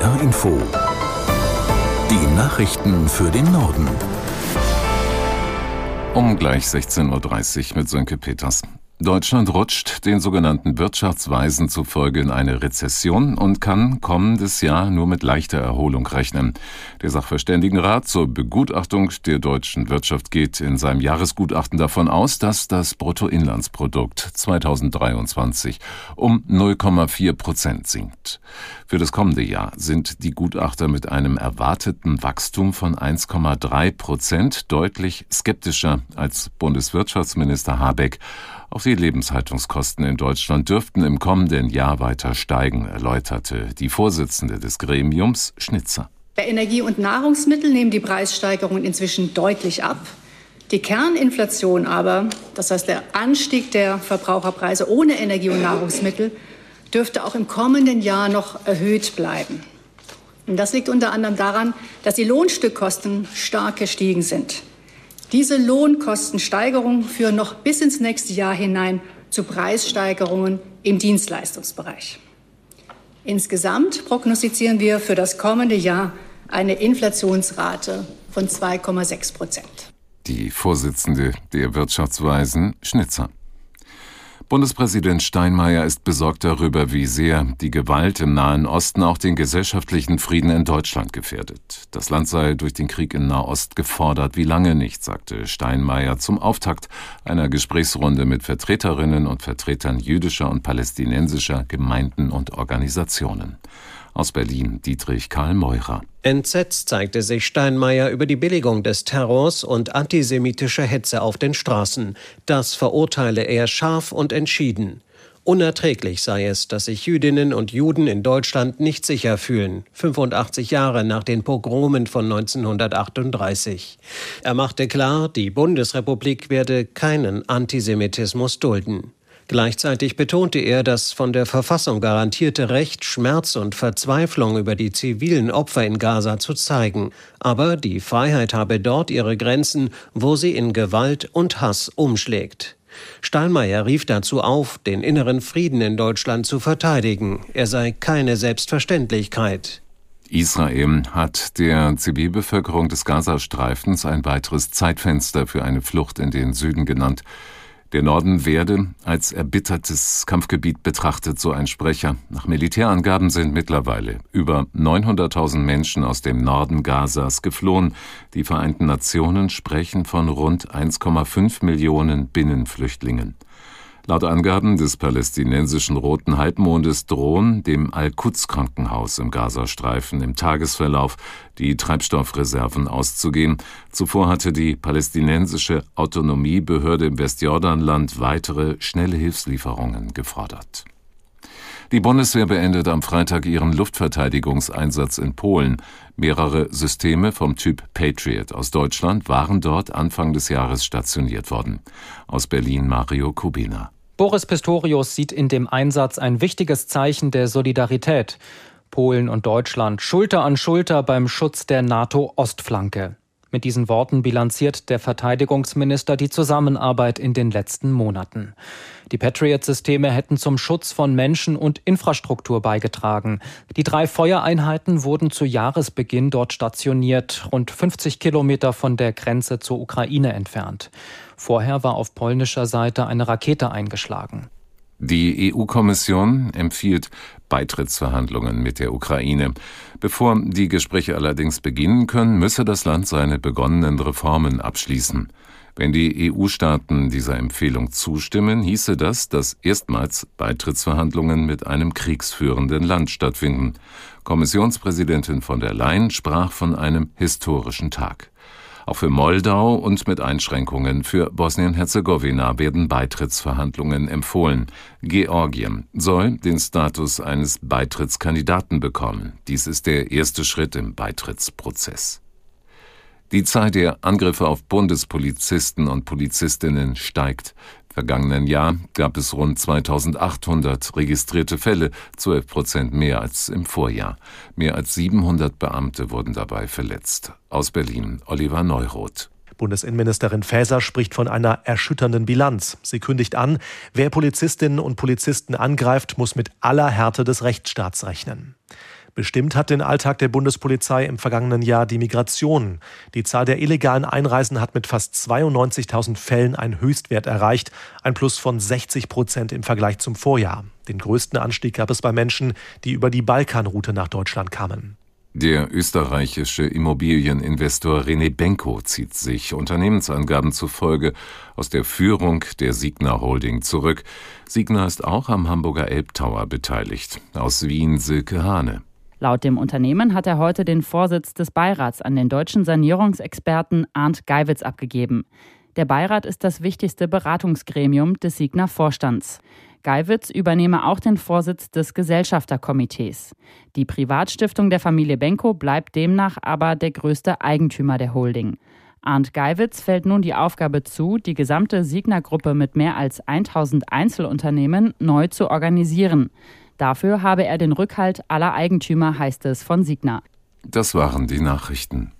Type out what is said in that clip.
NDR Info. Die Nachrichten für den Norden. Um gleich 16.30 Uhr mit Sönke Peters. Deutschland rutscht den sogenannten Wirtschaftsweisen zufolge in eine Rezession und kann kommendes Jahr nur mit leichter Erholung rechnen. Der Sachverständigenrat zur Begutachtung der deutschen Wirtschaft geht in seinem Jahresgutachten davon aus, dass das Bruttoinlandsprodukt 2023 um 0,4 Prozent sinkt. Für das kommende Jahr sind die Gutachter mit einem erwarteten Wachstum von 1,3 Prozent deutlich skeptischer als Bundeswirtschaftsminister Habeck die Lebenshaltungskosten in Deutschland dürften im kommenden Jahr weiter steigen, erläuterte die Vorsitzende des Gremiums Schnitzer. Bei Energie und Nahrungsmittel nehmen die Preissteigerungen inzwischen deutlich ab. Die Kerninflation aber, das heißt der Anstieg der Verbraucherpreise ohne Energie und Nahrungsmittel, dürfte auch im kommenden Jahr noch erhöht bleiben. Und das liegt unter anderem daran, dass die Lohnstückkosten stark gestiegen sind. Diese Lohnkostensteigerungen führen noch bis ins nächste Jahr hinein zu Preissteigerungen im Dienstleistungsbereich. Insgesamt prognostizieren wir für das kommende Jahr eine Inflationsrate von 2,6 Prozent. Die Vorsitzende der Wirtschaftsweisen Schnitzer. Bundespräsident Steinmeier ist besorgt darüber, wie sehr die Gewalt im Nahen Osten auch den gesellschaftlichen Frieden in Deutschland gefährdet. Das Land sei durch den Krieg in Nahost gefordert, wie lange nicht, sagte Steinmeier zum Auftakt einer Gesprächsrunde mit Vertreterinnen und Vertretern jüdischer und palästinensischer Gemeinden und Organisationen. Aus Berlin Dietrich Karl Meurer. Entsetzt zeigte sich Steinmeier über die Billigung des Terrors und antisemitischer Hetze auf den Straßen. Das verurteile er scharf und entschieden. Unerträglich sei es, dass sich Jüdinnen und Juden in Deutschland nicht sicher fühlen, 85 Jahre nach den Pogromen von 1938. Er machte klar, die Bundesrepublik werde keinen Antisemitismus dulden. Gleichzeitig betonte er das von der Verfassung garantierte Recht, Schmerz und Verzweiflung über die zivilen Opfer in Gaza zu zeigen. Aber die Freiheit habe dort ihre Grenzen, wo sie in Gewalt und Hass umschlägt. Stahlmeier rief dazu auf, den inneren Frieden in Deutschland zu verteidigen. Er sei keine Selbstverständlichkeit. Israel hat der Zivilbevölkerung des Gazastreifens ein weiteres Zeitfenster für eine Flucht in den Süden genannt. Der Norden werde als erbittertes Kampfgebiet betrachtet, so ein Sprecher. Nach Militärangaben sind mittlerweile über 900.000 Menschen aus dem Norden Gazas geflohen. Die Vereinten Nationen sprechen von rund 1,5 Millionen Binnenflüchtlingen. Laut Angaben des palästinensischen Roten Halbmondes drohen dem Al-Quds-Krankenhaus im Gazastreifen im Tagesverlauf die Treibstoffreserven auszugehen. Zuvor hatte die palästinensische Autonomiebehörde im Westjordanland weitere schnelle Hilfslieferungen gefordert. Die Bundeswehr beendet am Freitag ihren Luftverteidigungseinsatz in Polen. Mehrere Systeme vom Typ Patriot aus Deutschland waren dort Anfang des Jahres stationiert worden. Aus Berlin Mario Kubina. Boris Pistorius sieht in dem Einsatz ein wichtiges Zeichen der Solidarität. Polen und Deutschland Schulter an Schulter beim Schutz der NATO-Ostflanke. Mit diesen Worten bilanziert der Verteidigungsminister die Zusammenarbeit in den letzten Monaten. Die Patriot-Systeme hätten zum Schutz von Menschen und Infrastruktur beigetragen. Die drei Feuereinheiten wurden zu Jahresbeginn dort stationiert, rund 50 Kilometer von der Grenze zur Ukraine entfernt. Vorher war auf polnischer Seite eine Rakete eingeschlagen. Die EU-Kommission empfiehlt Beitrittsverhandlungen mit der Ukraine. Bevor die Gespräche allerdings beginnen können, müsse das Land seine begonnenen Reformen abschließen. Wenn die EU-Staaten dieser Empfehlung zustimmen, hieße das, dass erstmals Beitrittsverhandlungen mit einem kriegsführenden Land stattfinden. Kommissionspräsidentin von der Leyen sprach von einem historischen Tag. Auch für Moldau und mit Einschränkungen für Bosnien-Herzegowina werden Beitrittsverhandlungen empfohlen. Georgien soll den Status eines Beitrittskandidaten bekommen. Dies ist der erste Schritt im Beitrittsprozess. Die Zahl der Angriffe auf Bundespolizisten und Polizistinnen steigt. Vergangenen Jahr gab es rund 2800 registrierte Fälle, 12 Prozent mehr als im Vorjahr. Mehr als 700 Beamte wurden dabei verletzt. Aus Berlin, Oliver Neuroth. Bundesinnenministerin Faeser spricht von einer erschütternden Bilanz. Sie kündigt an, wer Polizistinnen und Polizisten angreift, muss mit aller Härte des Rechtsstaats rechnen. Bestimmt hat den Alltag der Bundespolizei im vergangenen Jahr die Migration. Die Zahl der illegalen Einreisen hat mit fast 92.000 Fällen einen Höchstwert erreicht, ein Plus von 60 Prozent im Vergleich zum Vorjahr. Den größten Anstieg gab es bei Menschen, die über die Balkanroute nach Deutschland kamen. Der österreichische Immobilieninvestor René Benko zieht sich Unternehmensangaben zufolge aus der Führung der Signa Holding zurück. Signa ist auch am Hamburger Elbtower beteiligt. Aus Wien Silke Hane. Laut dem Unternehmen hat er heute den Vorsitz des Beirats an den deutschen Sanierungsexperten Arndt Geiwitz abgegeben. Der Beirat ist das wichtigste Beratungsgremium des Signa Vorstands. Geiwitz übernehme auch den Vorsitz des Gesellschafterkomitees. Die Privatstiftung der Familie Benko bleibt demnach aber der größte Eigentümer der Holding. Arndt Geiwitz fällt nun die Aufgabe zu, die gesamte Signa-Gruppe mit mehr als 1000 Einzelunternehmen neu zu organisieren. Dafür habe er den Rückhalt aller Eigentümer, heißt es von Signa. Das waren die Nachrichten.